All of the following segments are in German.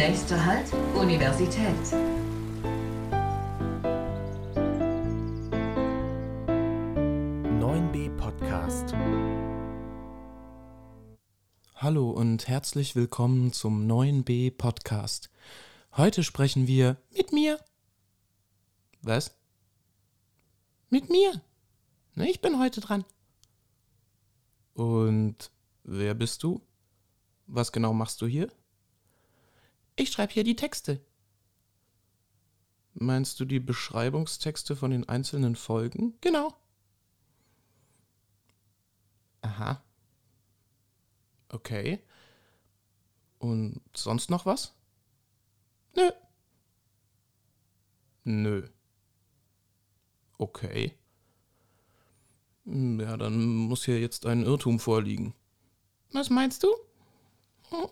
Nächster Halt, Universität. Podcast. Hallo und herzlich willkommen zum 9b Podcast. Heute sprechen wir mit mir. Was? Mit mir. Ich bin heute dran. Und wer bist du? Was genau machst du hier? Ich schreibe hier die Texte. Meinst du die Beschreibungstexte von den einzelnen Folgen? Genau. Aha. Okay. Und sonst noch was? Nö. Nö. Okay. Ja, dann muss hier jetzt ein Irrtum vorliegen. Was meinst du?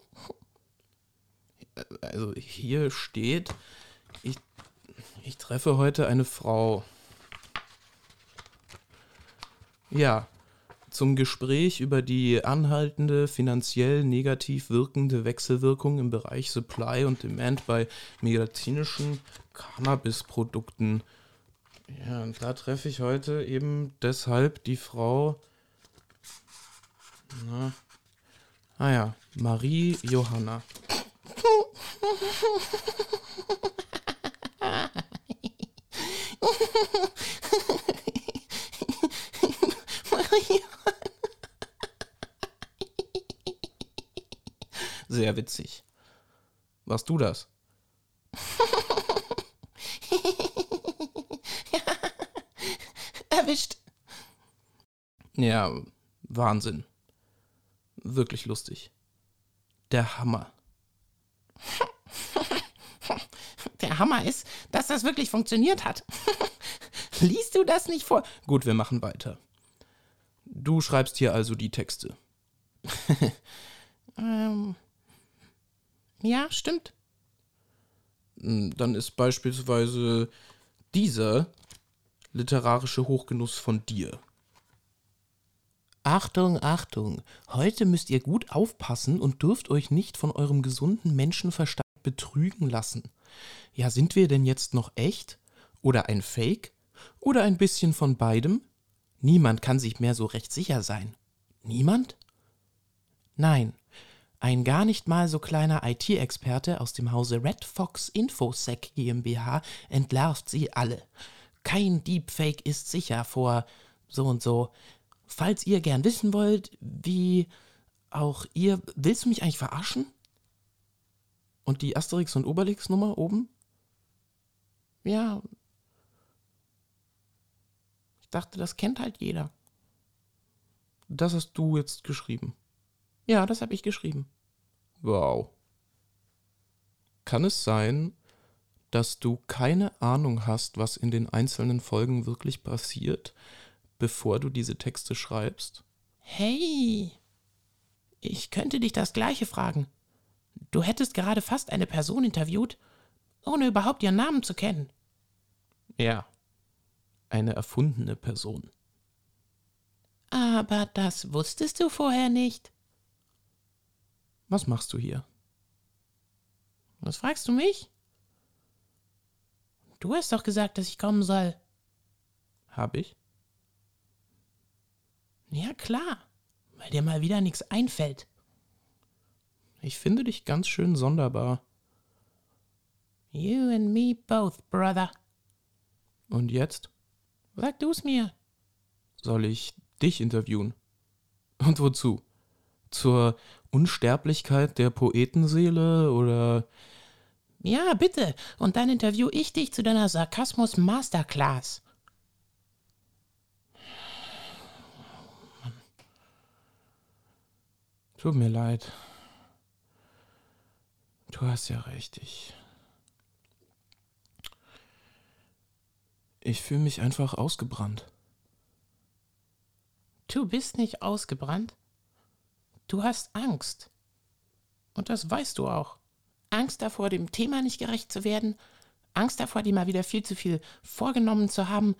Also hier steht, ich, ich treffe heute eine Frau. Ja, zum Gespräch über die anhaltende, finanziell negativ wirkende Wechselwirkung im Bereich Supply und Demand bei medizinischen Cannabisprodukten. Ja, und da treffe ich heute eben deshalb die Frau. Na, ah ja, Marie Johanna. Sehr witzig. Warst du das? Erwischt. Ja, Wahnsinn. Wirklich lustig. Der Hammer. Der Hammer ist, dass das wirklich funktioniert hat. Liest du das nicht vor? Gut, wir machen weiter. Du schreibst hier also die Texte. ähm, ja, stimmt. Hm, dann ist beispielsweise dieser literarische Hochgenuss von dir. Achtung, Achtung, heute müsst ihr gut aufpassen und dürft euch nicht von eurem gesunden Menschenverstand betrügen lassen. Ja, sind wir denn jetzt noch echt? Oder ein Fake? Oder ein bisschen von beidem? Niemand kann sich mehr so recht sicher sein. Niemand? Nein, ein gar nicht mal so kleiner IT-Experte aus dem Hause Red Fox Infosec GmbH entlarvt sie alle. Kein Deepfake ist sicher vor so und so. Falls ihr gern wissen wollt, wie auch ihr, willst du mich eigentlich verarschen? Und die Asterix und Obelix Nummer oben? Ja. Ich dachte, das kennt halt jeder. Das hast du jetzt geschrieben. Ja, das habe ich geschrieben. Wow. Kann es sein, dass du keine Ahnung hast, was in den einzelnen Folgen wirklich passiert, bevor du diese Texte schreibst? Hey, ich könnte dich das gleiche fragen. Du hättest gerade fast eine Person interviewt, ohne überhaupt ihren Namen zu kennen. Ja, eine erfundene Person. Aber das wusstest du vorher nicht. Was machst du hier? Was fragst du mich? Du hast doch gesagt, dass ich kommen soll. Hab ich? Ja, klar, weil dir mal wieder nichts einfällt. Ich finde dich ganz schön sonderbar. You and me both, brother. Und jetzt? Sag du's mir. Soll ich dich interviewen? Und wozu? Zur Unsterblichkeit der Poetenseele oder. Ja, bitte. Und dann interview ich dich zu deiner Sarkasmus Masterclass. Tut mir leid. Du hast ja recht, ich. Ich fühle mich einfach ausgebrannt. Du bist nicht ausgebrannt. Du hast Angst. Und das weißt du auch. Angst davor, dem Thema nicht gerecht zu werden, Angst davor, dir mal wieder viel zu viel vorgenommen zu haben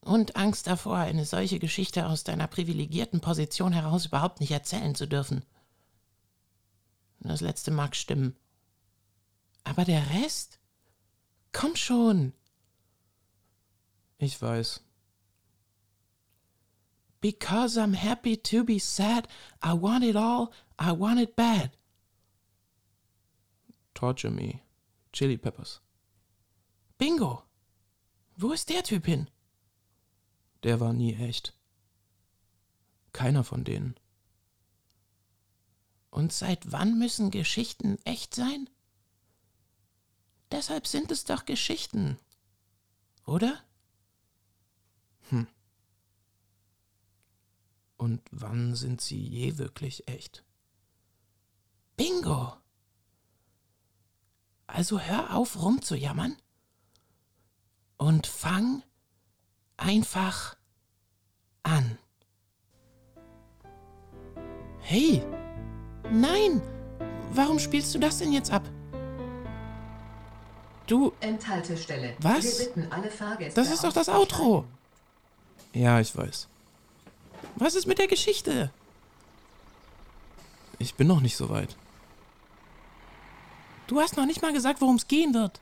und Angst davor, eine solche Geschichte aus deiner privilegierten Position heraus überhaupt nicht erzählen zu dürfen. Das letzte mag stimmen. Aber der Rest? Komm schon. Ich weiß. Because I'm happy to be sad, I want it all, I want it bad. Torture Me. Chili Peppers. Bingo. Wo ist der Typ hin? Der war nie echt. Keiner von denen. Und seit wann müssen Geschichten echt sein? Deshalb sind es doch Geschichten. Oder? Hm. Und wann sind sie je wirklich echt? Bingo! Also hör auf rumzujammern und fang einfach an. Hey! Nein! Warum spielst du das denn jetzt ab? Du. Enthaltestelle. Was? Wir bitten alle Fahrgäste. Das ist doch das Outro. Ja, ich weiß. Was ist mit der Geschichte? Ich bin noch nicht so weit. Du hast noch nicht mal gesagt, worum es gehen wird.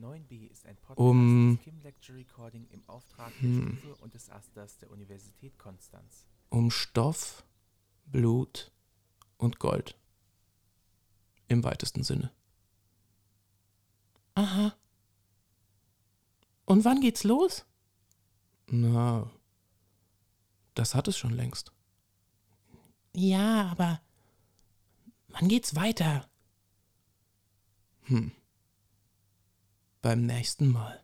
9b ist ein Podcast Um- des Kim Lecture Recording im Auftrag Hm. der Stufe und des Asters der Universität Konstanz. Um Stoff, Blut und Gold. Im weitesten Sinne. Aha. Und wann geht's los? Na, das hat es schon längst. Ja, aber wann geht's weiter? Hm. Beim nächsten Mal.